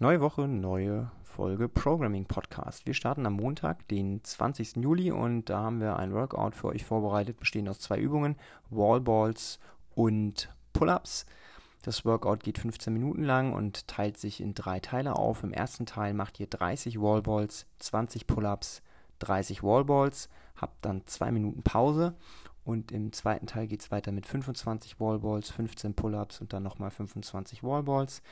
Neue Woche, neue Folge Programming Podcast. Wir starten am Montag, den 20. Juli und da haben wir ein Workout für euch vorbereitet, bestehend aus zwei Übungen, Wallballs und Pull-ups. Das Workout geht 15 Minuten lang und teilt sich in drei Teile auf. Im ersten Teil macht ihr 30 Wallballs, 20 Pull-ups, 30 Wallballs, habt dann zwei Minuten Pause und im zweiten Teil geht es weiter mit 25 Wallballs, 15 Pull-ups und dann nochmal 25 Wallballs.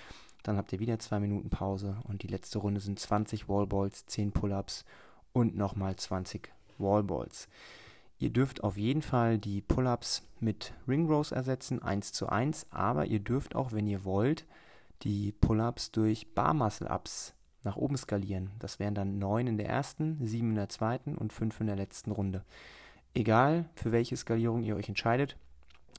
Dann habt ihr wieder zwei Minuten Pause und die letzte Runde sind 20 Wallballs, 10 Pull-ups und nochmal 20 Wallballs. Ihr dürft auf jeden Fall die Pull-ups mit Ring Rows ersetzen, 1 zu 1, aber ihr dürft auch, wenn ihr wollt, die Pull-ups durch Bar Muscle Ups nach oben skalieren. Das wären dann 9 in der ersten, 7 in der zweiten und 5 in der letzten Runde. Egal, für welche Skalierung ihr euch entscheidet,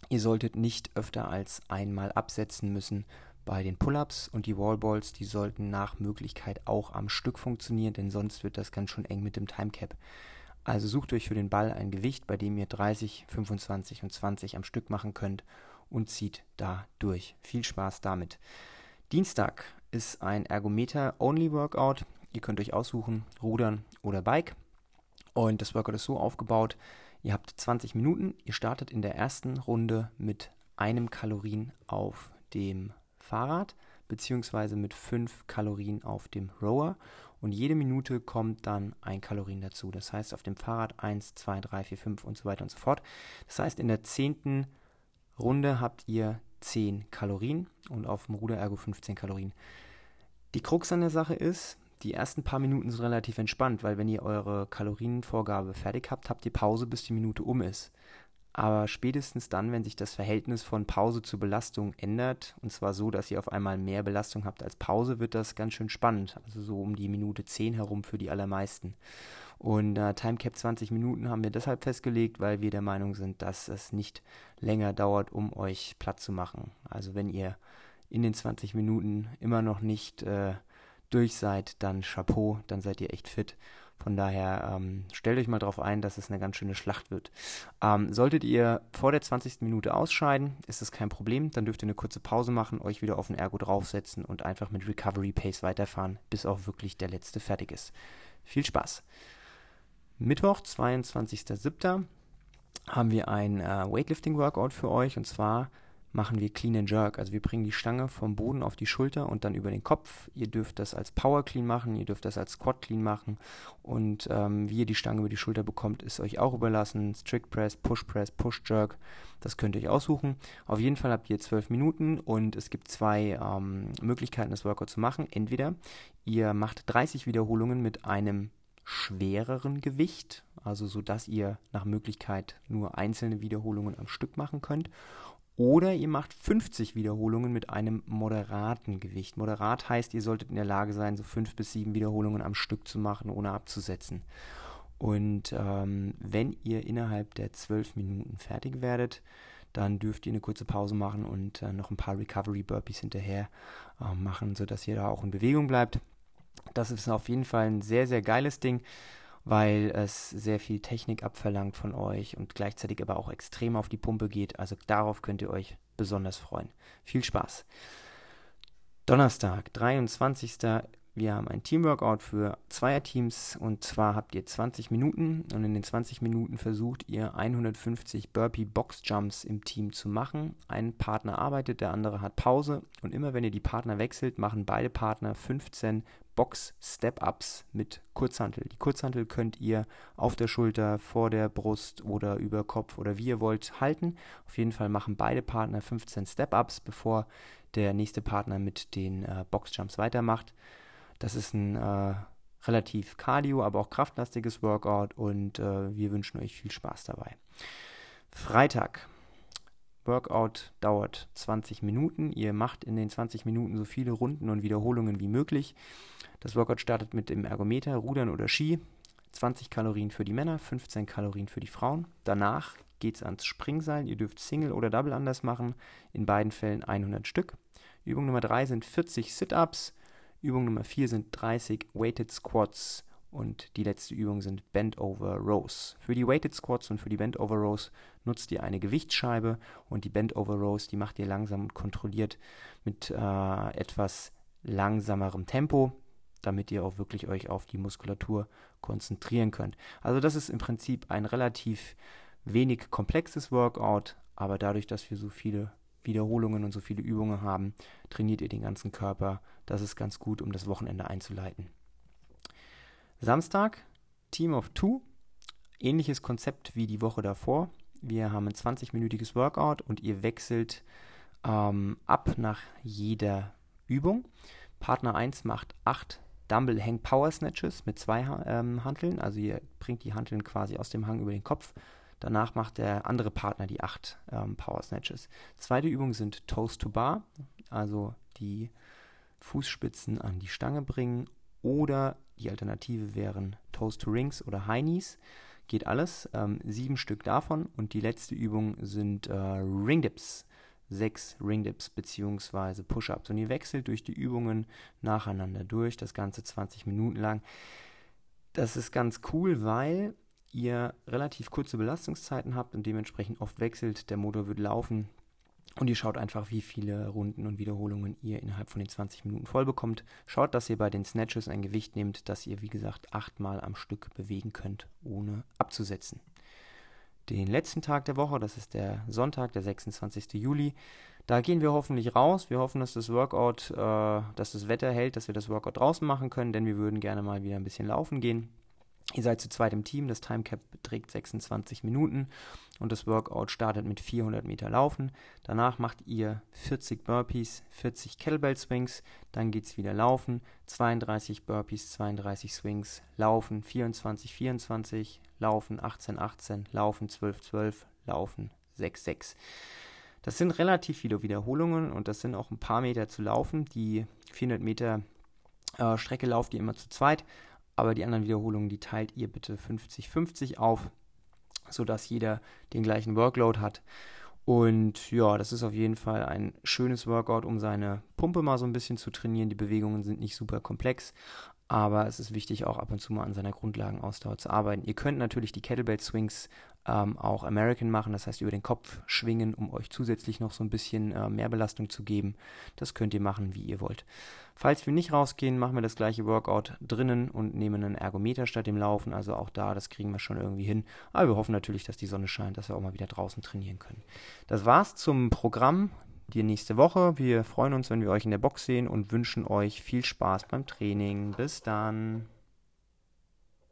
ihr solltet nicht öfter als einmal absetzen müssen, bei den Pull-ups und die Wallballs, die sollten nach Möglichkeit auch am Stück funktionieren, denn sonst wird das ganz schön eng mit dem Timecap. Also sucht euch für den Ball ein Gewicht, bei dem ihr 30, 25 und 20 am Stück machen könnt und zieht da durch. Viel Spaß damit. Dienstag ist ein Ergometer-Only-Workout. Ihr könnt euch aussuchen, Rudern oder Bike. Und das Workout ist so aufgebaut, ihr habt 20 Minuten, ihr startet in der ersten Runde mit einem Kalorien auf dem Fahrrad beziehungsweise mit 5 Kalorien auf dem Rower und jede Minute kommt dann ein Kalorien dazu. Das heißt auf dem Fahrrad 1, 2, 3, 4, 5 und so weiter und so fort. Das heißt in der zehnten Runde habt ihr 10 Kalorien und auf dem Ruder ergo 15 Kalorien. Die Krux an der Sache ist, die ersten paar Minuten sind relativ entspannt, weil wenn ihr eure Kalorienvorgabe fertig habt, habt ihr Pause, bis die Minute um ist. Aber spätestens dann, wenn sich das Verhältnis von Pause zu Belastung ändert, und zwar so, dass ihr auf einmal mehr Belastung habt als Pause, wird das ganz schön spannend. Also so um die Minute 10 herum für die allermeisten. Und äh, Timecap 20 Minuten haben wir deshalb festgelegt, weil wir der Meinung sind, dass es nicht länger dauert, um euch platt zu machen. Also wenn ihr in den 20 Minuten immer noch nicht äh, durch seid, dann Chapeau, dann seid ihr echt fit. Von daher ähm, stellt euch mal darauf ein, dass es eine ganz schöne Schlacht wird. Ähm, solltet ihr vor der 20. Minute ausscheiden, ist das kein Problem. Dann dürft ihr eine kurze Pause machen, euch wieder auf den Ergo draufsetzen und einfach mit Recovery Pace weiterfahren, bis auch wirklich der letzte fertig ist. Viel Spaß. Mittwoch, 22.07. haben wir ein äh, Weightlifting Workout für euch und zwar machen wir Clean and Jerk. Also wir bringen die Stange vom Boden auf die Schulter und dann über den Kopf. Ihr dürft das als Power Clean machen, ihr dürft das als Squat Clean machen. Und ähm, wie ihr die Stange über die Schulter bekommt, ist euch auch überlassen. Strict Press, Push Press, Push Jerk. Das könnt ihr euch aussuchen. Auf jeden Fall habt ihr zwölf Minuten und es gibt zwei ähm, Möglichkeiten, das Workout zu machen. Entweder ihr macht 30 Wiederholungen mit einem schwereren Gewicht, also so dass ihr nach Möglichkeit nur einzelne Wiederholungen am Stück machen könnt. Oder ihr macht 50 Wiederholungen mit einem moderaten Gewicht. Moderat heißt, ihr solltet in der Lage sein, so fünf bis sieben Wiederholungen am Stück zu machen, ohne abzusetzen. Und ähm, wenn ihr innerhalb der zwölf Minuten fertig werdet, dann dürft ihr eine kurze Pause machen und äh, noch ein paar Recovery Burpees hinterher äh, machen, sodass ihr da auch in Bewegung bleibt. Das ist auf jeden Fall ein sehr, sehr geiles Ding weil es sehr viel Technik abverlangt von euch und gleichzeitig aber auch extrem auf die Pumpe geht. Also darauf könnt ihr euch besonders freuen. Viel Spaß. Donnerstag, 23. Wir haben ein Teamworkout für Zweierteams und zwar habt ihr 20 Minuten und in den 20 Minuten versucht ihr 150 Burpee Box Jumps im Team zu machen. Ein Partner arbeitet, der andere hat Pause und immer wenn ihr die Partner wechselt, machen beide Partner 15 Box-Step-Ups mit Kurzhantel. Die Kurzhantel könnt ihr auf der Schulter, vor der Brust oder über Kopf oder wie ihr wollt halten. Auf jeden Fall machen beide Partner 15 Step-Ups, bevor der nächste Partner mit den äh, Box-Jumps weitermacht. Das ist ein äh, relativ cardio, aber auch kraftlastiges Workout und äh, wir wünschen euch viel Spaß dabei. Freitag, Workout dauert 20 Minuten. Ihr macht in den 20 Minuten so viele Runden und Wiederholungen wie möglich. Das Workout startet mit dem Ergometer, Rudern oder Ski. 20 Kalorien für die Männer, 15 Kalorien für die Frauen. Danach geht es ans Springseil. Ihr dürft Single oder Double anders machen. In beiden Fällen 100 Stück. Übung Nummer 3 sind 40 Sit-Ups. Übung Nummer 4 sind 30 Weighted Squats und die letzte Übung sind Bend Over Rows. Für die Weighted Squats und für die Bend Over Rows nutzt ihr eine Gewichtsscheibe und die Bend Over Rows, die macht ihr langsam und kontrolliert mit äh, etwas langsamerem Tempo, damit ihr auch wirklich euch auf die Muskulatur konzentrieren könnt. Also das ist im Prinzip ein relativ wenig komplexes Workout, aber dadurch, dass wir so viele Wiederholungen und so viele Übungen haben, trainiert ihr den ganzen Körper. Das ist ganz gut, um das Wochenende einzuleiten. Samstag, Team of Two. Ähnliches Konzept wie die Woche davor. Wir haben ein 20-minütiges Workout und ihr wechselt ähm, ab nach jeder Übung. Partner 1 macht 8 Dumble Hang Power Snatches mit zwei ähm, Hanteln. Also ihr bringt die Hanteln quasi aus dem Hang über den Kopf. Danach macht der andere Partner die 8 ähm, Power Snatches. Zweite Übung sind Toes to Bar, also die Fußspitzen an die Stange bringen. Oder die Alternative wären Toes to Rings oder High Knees. Geht alles. Ähm, sieben Stück davon. Und die letzte Übung sind äh, Ring Dips sechs Ringdips bzw. Push-Ups. Und ihr wechselt durch die Übungen nacheinander durch, das Ganze 20 Minuten lang. Das ist ganz cool, weil ihr relativ kurze Belastungszeiten habt und dementsprechend oft wechselt. Der Motor wird laufen und ihr schaut einfach, wie viele Runden und Wiederholungen ihr innerhalb von den 20 Minuten voll bekommt. Schaut, dass ihr bei den Snatches ein Gewicht nehmt, das ihr, wie gesagt, achtmal am Stück bewegen könnt, ohne abzusetzen den letzten Tag der Woche, das ist der Sonntag, der 26. Juli. Da gehen wir hoffentlich raus. Wir hoffen, dass das Workout, äh, dass das Wetter hält, dass wir das Workout draußen machen können, denn wir würden gerne mal wieder ein bisschen laufen gehen. Ihr seid zu zweit im Team, das Timecap beträgt 26 Minuten und das Workout startet mit 400 Meter Laufen. Danach macht ihr 40 Burpees, 40 Kettlebell Swings, dann geht es wieder laufen, 32 Burpees, 32 Swings, laufen, 24, 24, laufen, 18, 18, laufen, 12, 12, laufen, 6, 6. Das sind relativ viele Wiederholungen und das sind auch ein paar Meter zu laufen. Die 400 Meter äh, Strecke lauft ihr immer zu zweit aber die anderen Wiederholungen, die teilt ihr bitte 50-50 auf, sodass jeder den gleichen Workload hat. Und ja, das ist auf jeden Fall ein schönes Workout, um seine Pumpe mal so ein bisschen zu trainieren. Die Bewegungen sind nicht super komplex, aber es ist wichtig, auch ab und zu mal an seiner Grundlagenausdauer zu arbeiten. Ihr könnt natürlich die Kettlebell Swings ähm, auch American machen, das heißt über den Kopf schwingen, um euch zusätzlich noch so ein bisschen äh, mehr Belastung zu geben. Das könnt ihr machen, wie ihr wollt. Falls wir nicht rausgehen, machen wir das gleiche Workout drinnen und nehmen einen Ergometer statt dem Laufen. Also auch da, das kriegen wir schon irgendwie hin. Aber wir hoffen natürlich, dass die Sonne scheint, dass wir auch mal wieder draußen trainieren können. Das war's zum Programm die nächste Woche. Wir freuen uns, wenn wir euch in der Box sehen und wünschen euch viel Spaß beim Training. Bis dann.